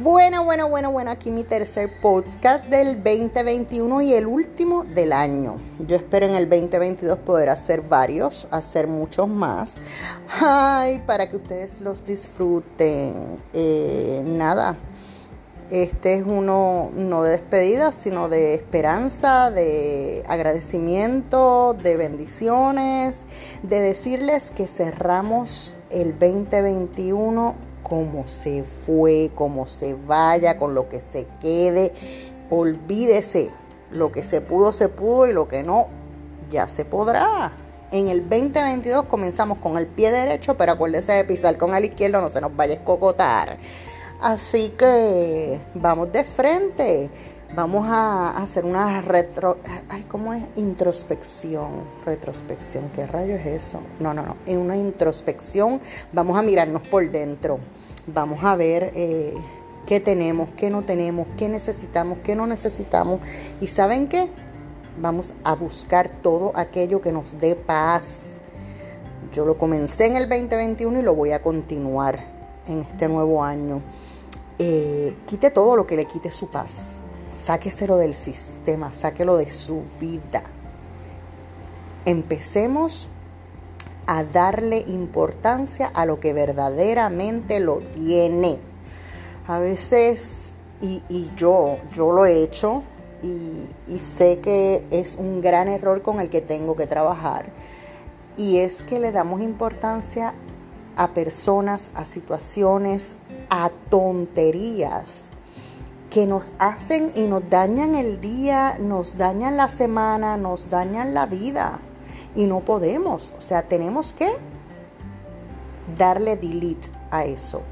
Bueno, bueno, bueno, bueno, aquí mi tercer podcast del 2021 y el último del año. Yo espero en el 2022 poder hacer varios, hacer muchos más. Ay, para que ustedes los disfruten. Eh, nada, este es uno no de despedida, sino de esperanza, de agradecimiento, de bendiciones, de decirles que cerramos el 2021 como se fue, como se vaya, con lo que se quede. Olvídese, lo que se pudo, se pudo y lo que no, ya se podrá. En el 2022 comenzamos con el pie derecho, pero acuérdese de pisar con el izquierdo, no se nos vaya a escocotar. Así que vamos de frente. Vamos a hacer una retro. Ay, ¿cómo es? Introspección. Retrospección. ¿Qué rayo es eso? No, no, no. En una introspección vamos a mirarnos por dentro. Vamos a ver eh, qué tenemos, qué no tenemos, qué necesitamos, qué no necesitamos. ¿Y saben qué? Vamos a buscar todo aquello que nos dé paz. Yo lo comencé en el 2021 y lo voy a continuar en este nuevo año. Eh, quite todo lo que le quite su paz sáqueselo del sistema, sáquelo de su vida. Empecemos a darle importancia a lo que verdaderamente lo tiene. A veces, y, yo, yo lo he hecho y, y sé que es un gran error con el que tengo que trabajar. Y es que le damos importancia a personas, a situaciones, a tonterías que nos hacen y nos dañan el día, nos dañan la semana, nos dañan la vida. Y no podemos. O sea, tenemos que darle delete a eso.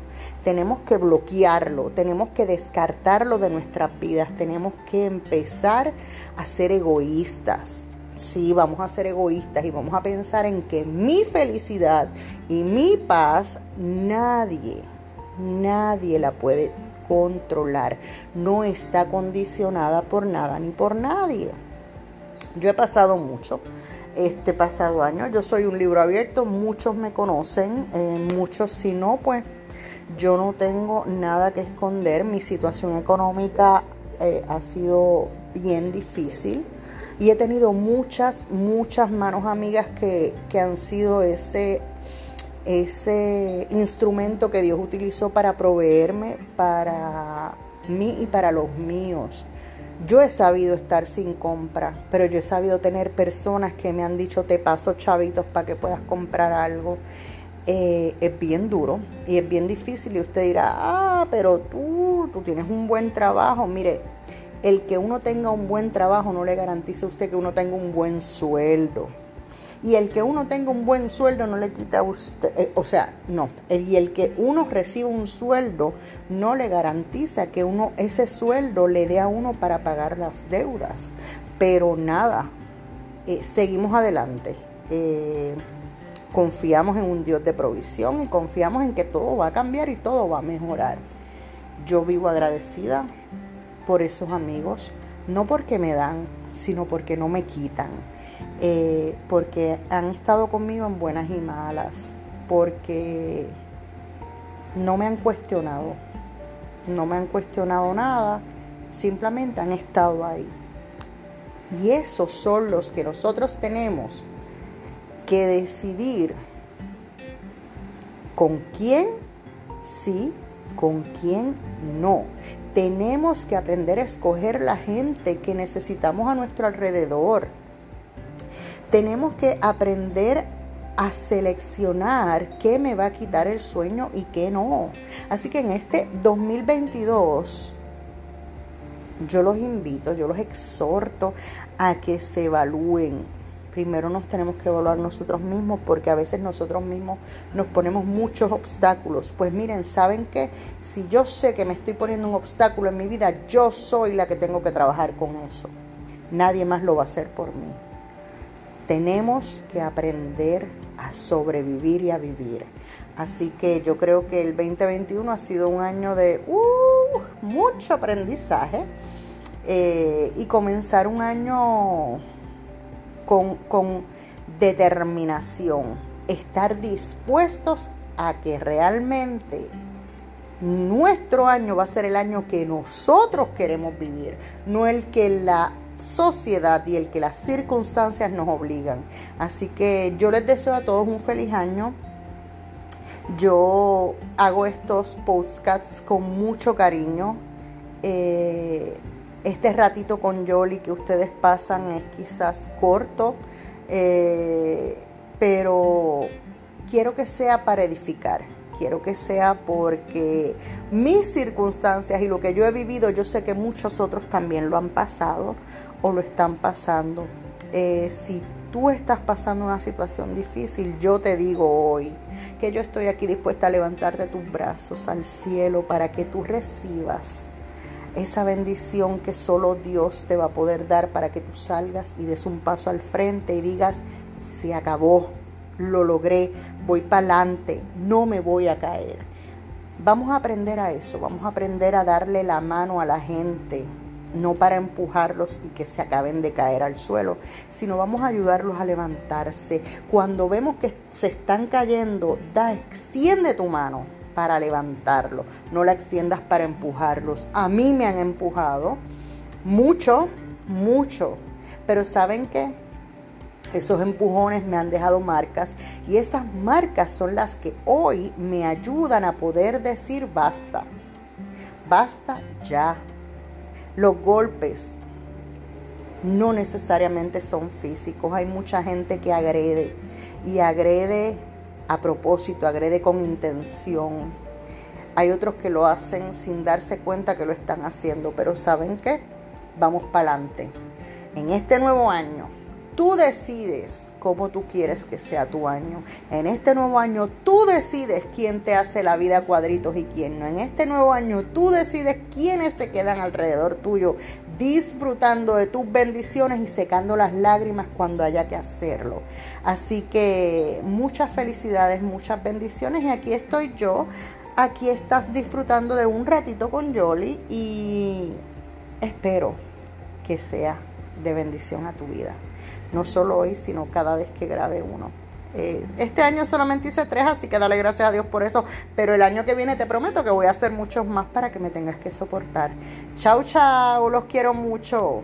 Tenemos que bloquearlo, tenemos que descartarlo de nuestras vidas, tenemos que empezar a ser egoístas. Sí, vamos a ser egoístas y vamos a pensar en que mi felicidad y mi paz nadie, nadie la puede controlar. No está condicionada por nada ni por nadie. Yo he pasado mucho este pasado año. Yo soy un libro abierto, muchos me conocen, eh, muchos si no, pues yo no tengo nada que esconder. Mi situación económica eh, ha sido bien difícil y he tenido muchas, muchas manos amigas que, que han sido ese ese instrumento que Dios utilizó para proveerme para mí y para los míos. Yo he sabido estar sin compra, pero yo he sabido tener personas que me han dicho te paso chavitos para que puedas comprar algo. Eh, es bien duro y es bien difícil y usted dirá, ah, pero tú, tú tienes un buen trabajo. Mire, el que uno tenga un buen trabajo no le garantiza a usted que uno tenga un buen sueldo. Y el que uno tenga un buen sueldo no le quita a usted, eh, o sea, no, y el que uno reciba un sueldo no le garantiza que uno ese sueldo le dé a uno para pagar las deudas. Pero nada, eh, seguimos adelante. Eh, confiamos en un Dios de provisión y confiamos en que todo va a cambiar y todo va a mejorar. Yo vivo agradecida por esos amigos, no porque me dan, sino porque no me quitan eh, porque han estado conmigo en buenas y malas, porque no me han cuestionado, no me han cuestionado nada, simplemente han estado ahí. Y esos son los que nosotros tenemos que decidir con quién sí, con quién no. Tenemos que aprender a escoger la gente que necesitamos a nuestro alrededor tenemos que aprender a seleccionar qué me va a quitar el sueño y qué no. Así que en este 2022 yo los invito, yo los exhorto a que se evalúen. Primero nos tenemos que evaluar nosotros mismos porque a veces nosotros mismos nos ponemos muchos obstáculos. Pues miren, ¿saben qué? Si yo sé que me estoy poniendo un obstáculo en mi vida, yo soy la que tengo que trabajar con eso. Nadie más lo va a hacer por mí. Tenemos que aprender a sobrevivir y a vivir. Así que yo creo que el 2021 ha sido un año de uh, mucho aprendizaje eh, y comenzar un año con, con determinación, estar dispuestos a que realmente nuestro año va a ser el año que nosotros queremos vivir, no el que la sociedad y el que las circunstancias nos obligan. Así que yo les deseo a todos un feliz año. Yo hago estos podcasts con mucho cariño. Eh, este ratito con Yoli que ustedes pasan es quizás corto, eh, pero quiero que sea para edificar quiero que sea porque mis circunstancias y lo que yo he vivido, yo sé que muchos otros también lo han pasado o lo están pasando. Eh, si tú estás pasando una situación difícil, yo te digo hoy que yo estoy aquí dispuesta a levantarte tus brazos al cielo para que tú recibas esa bendición que solo Dios te va a poder dar para que tú salgas y des un paso al frente y digas, se acabó, lo logré, voy para adelante, no me voy a caer. Vamos a aprender a eso, vamos a aprender a darle la mano a la gente, no para empujarlos y que se acaben de caer al suelo, sino vamos a ayudarlos a levantarse. Cuando vemos que se están cayendo, da, extiende tu mano para levantarlo, no la extiendas para empujarlos. A mí me han empujado mucho, mucho, pero ¿saben qué? Esos empujones me han dejado marcas y esas marcas son las que hoy me ayudan a poder decir basta. Basta ya. Los golpes no necesariamente son físicos. Hay mucha gente que agrede y agrede a propósito, agrede con intención. Hay otros que lo hacen sin darse cuenta que lo están haciendo, pero ¿saben qué? Vamos para adelante. En este nuevo año Tú decides cómo tú quieres que sea tu año. En este nuevo año tú decides quién te hace la vida cuadritos y quién no. En este nuevo año tú decides quiénes se quedan alrededor tuyo, disfrutando de tus bendiciones y secando las lágrimas cuando haya que hacerlo. Así que muchas felicidades, muchas bendiciones y aquí estoy yo. Aquí estás disfrutando de un ratito con Yoli y espero que sea de bendición a tu vida no solo hoy, sino cada vez que grabe uno. Eh, este año solamente hice tres, así que dale gracias a Dios por eso. Pero el año que viene te prometo que voy a hacer muchos más para que me tengas que soportar. Chau, chau, los quiero mucho.